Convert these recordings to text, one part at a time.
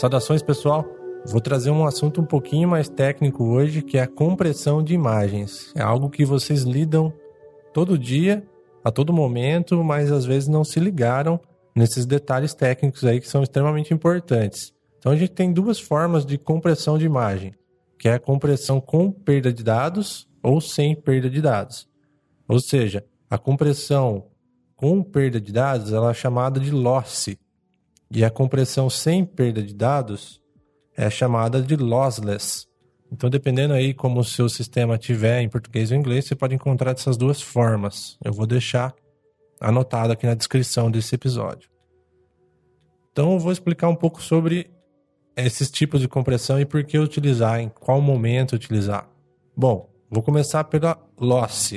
Saudações, pessoal. Vou trazer um assunto um pouquinho mais técnico hoje, que é a compressão de imagens. É algo que vocês lidam todo dia, a todo momento, mas às vezes não se ligaram nesses detalhes técnicos aí que são extremamente importantes. Então a gente tem duas formas de compressão de imagem, que é a compressão com perda de dados ou sem perda de dados. Ou seja, a compressão com perda de dados ela é chamada de loss e a compressão sem perda de dados é chamada de lossless. Então, dependendo aí como o seu sistema tiver em português ou inglês, você pode encontrar dessas duas formas. Eu vou deixar anotado aqui na descrição desse episódio. Então, eu vou explicar um pouco sobre esses tipos de compressão e por que utilizar, em qual momento utilizar. Bom, vou começar pela loss,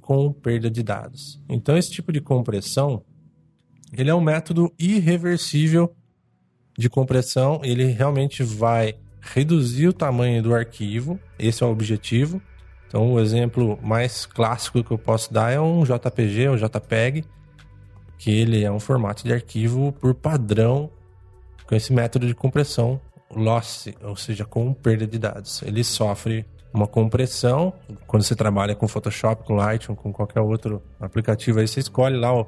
com perda de dados. Então, esse tipo de compressão, ele é um método irreversível de compressão, ele realmente vai reduzir o tamanho do arquivo, esse é o objetivo. Então, o exemplo mais clássico que eu posso dar é um JPG, um JPEG, que ele é um formato de arquivo por padrão com esse método de compressão loss, ou seja, com perda de dados. Ele sofre uma compressão. Quando você trabalha com Photoshop, com Lightroom, com qualquer outro aplicativo, aí você escolhe lá o,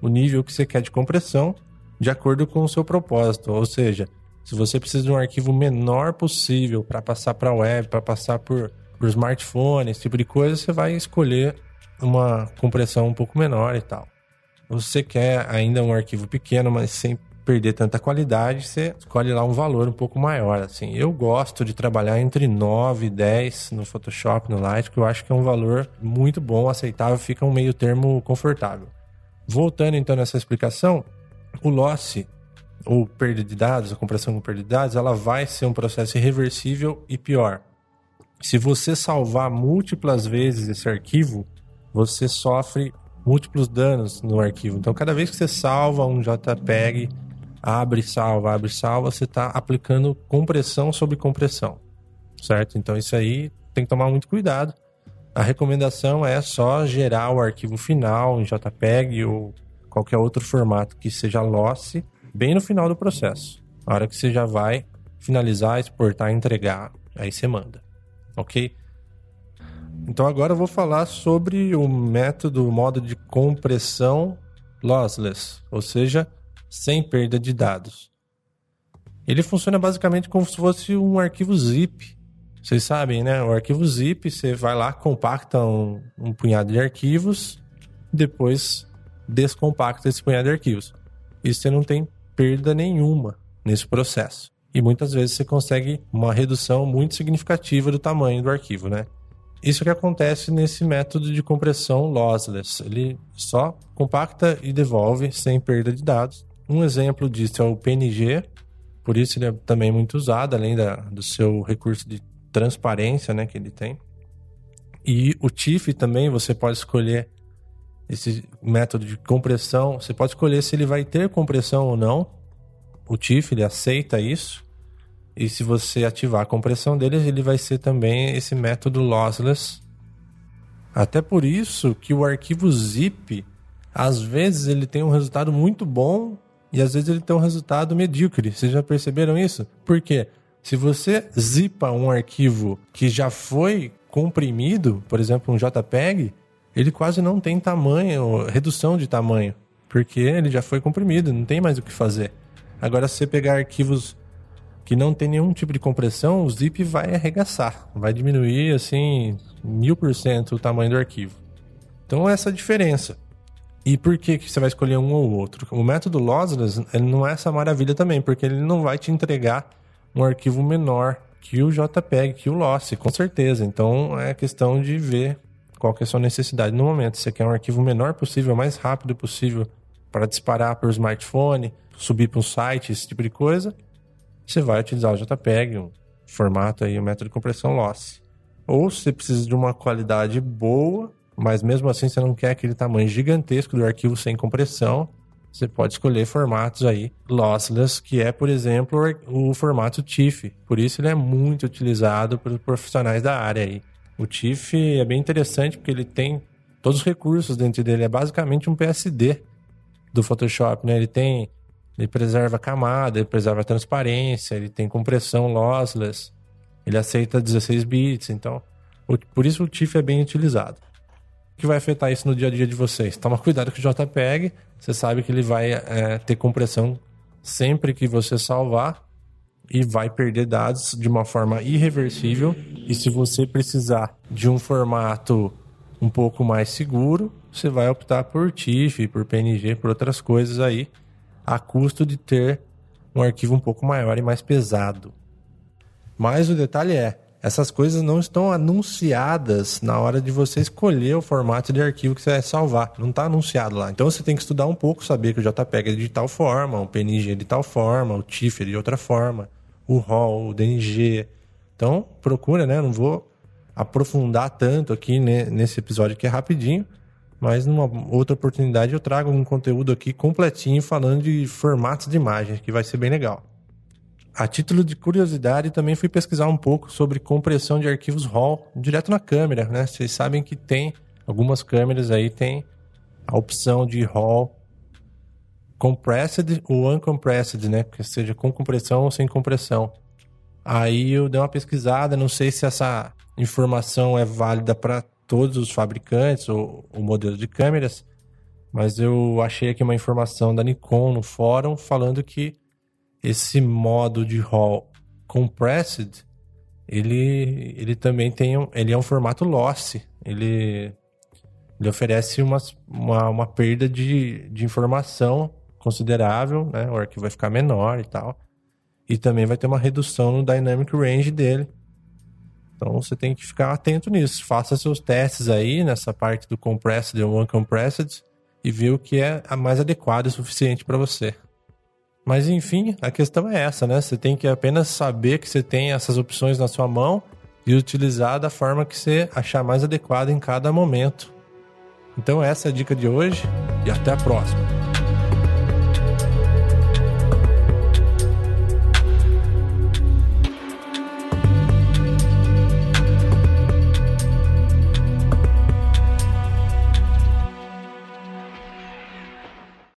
o nível que você quer de compressão de acordo com o seu propósito. Ou seja, se você precisa de um arquivo menor possível para passar para a web, para passar por, por smartphone, esse tipo de coisa, você vai escolher uma compressão um pouco menor e tal. Você quer ainda um arquivo pequeno, mas sem perder tanta qualidade, você escolhe lá um valor um pouco maior. Assim, eu gosto de trabalhar entre 9 e 10 no Photoshop, no Light, que eu acho que é um valor muito bom, aceitável, fica um meio termo confortável. Voltando então nessa explicação, o loss ou perda de dados, a compressão com perda de dados, ela vai ser um processo irreversível e pior. Se você salvar múltiplas vezes esse arquivo, você sofre múltiplos danos no arquivo. Então, cada vez que você salva um JPEG, abre, salva, abre, salva, você está aplicando compressão sobre compressão, certo? Então, isso aí tem que tomar muito cuidado. A recomendação é só gerar o arquivo final em JPEG ou qualquer outro formato que seja loss bem no final do processo. A hora que você já vai finalizar, exportar, entregar, aí você manda. Ok? Então agora eu vou falar sobre o método, o modo de compressão lossless, ou seja, sem perda de dados. Ele funciona basicamente como se fosse um arquivo zip. Vocês sabem, né? O arquivo zip, você vai lá, compacta um, um punhado de arquivos, depois descompacta esse punhado de arquivos. E você não tem perda nenhuma nesse processo. E muitas vezes você consegue uma redução muito significativa do tamanho do arquivo, né? Isso que acontece nesse método de compressão lossless. Ele só compacta e devolve sem perda de dados. Um exemplo disso é o PNG, por isso ele é também muito usado, além da, do seu recurso de transparência né, que ele tem. E o TIFF também você pode escolher esse método de compressão, você pode escolher se ele vai ter compressão ou não. O TIFF ele aceita isso. E se você ativar a compressão dele, ele vai ser também esse método lossless. Até por isso que o arquivo zip, às vezes ele tem um resultado muito bom e às vezes ele tem um resultado medíocre. Vocês já perceberam isso? Por quê? Se você zipa um arquivo que já foi comprimido, por exemplo, um JPEG, ele quase não tem tamanho, redução de tamanho, porque ele já foi comprimido, não tem mais o que fazer. Agora, se você pegar arquivos que não tem nenhum tipo de compressão, o zip vai arregaçar, vai diminuir assim mil por cento o tamanho do arquivo. Então, essa é diferença. E por que, que você vai escolher um ou outro? O método lossless ele não é essa maravilha também, porque ele não vai te entregar um arquivo menor que o JPEG, que o Loss, com certeza. Então é questão de ver qual que é a sua necessidade no momento. Você quer um arquivo menor possível, mais rápido possível para disparar para o smartphone, subir para um site, esse tipo de coisa, você vai utilizar o JPEG, um formato aí, um método de compressão loss. Ou você precisa de uma qualidade boa, mas mesmo assim você não quer aquele tamanho gigantesco do arquivo sem compressão, você pode escolher formatos aí lossless, que é, por exemplo, o formato TIFF. Por isso ele é muito utilizado pelos profissionais da área aí. O TIFF é bem interessante porque ele tem todos os recursos dentro dele. É basicamente um PSD do Photoshop, né? Ele tem Ele preserva camada, ele preserva transparência, ele tem compressão lossless, ele aceita 16 bits, então por isso o TIFF é bem utilizado. Que vai afetar isso no dia a dia de vocês? Toma cuidado com o JPEG, você sabe que ele vai é, ter compressão sempre que você salvar e vai perder dados de uma forma irreversível. E se você precisar de um formato um pouco mais seguro, você vai optar por TIFF, por PNG, por outras coisas aí, a custo de ter um arquivo um pouco maior e mais pesado. Mas o detalhe é, essas coisas não estão anunciadas na hora de você escolher o formato de arquivo que você vai salvar. Não está anunciado lá. Então você tem que estudar um pouco, saber que o JPEG é de tal forma, o PNG é de tal forma, o TIFF é de outra forma, o RAW, o DNG. Então procura, né? Não vou aprofundar tanto aqui nesse episódio que é rapidinho, mas numa outra oportunidade eu trago um conteúdo aqui completinho falando de formatos de imagens, que vai ser bem legal. A título de curiosidade, também fui pesquisar um pouco sobre compressão de arquivos RAW direto na câmera, né? Vocês sabem que tem algumas câmeras aí tem a opção de RAW compressed ou uncompressed, né? Que seja com compressão ou sem compressão. Aí eu dei uma pesquisada, não sei se essa informação é válida para todos os fabricantes ou, ou modelos de câmeras, mas eu achei aqui uma informação da Nikon no fórum falando que esse modo de RAW compressed, ele, ele também tem um, ele é um formato lossy. Ele, ele oferece uma, uma, uma perda de, de informação considerável, né? O arquivo vai ficar menor e tal. E também vai ter uma redução no dynamic range dele. Então você tem que ficar atento nisso. Faça seus testes aí nessa parte do compressed e uncompressed e ver o que é mais adequado e suficiente para você. Mas enfim, a questão é essa, né? Você tem que apenas saber que você tem essas opções na sua mão e utilizar da forma que você achar mais adequada em cada momento. Então essa é a dica de hoje e até a próxima.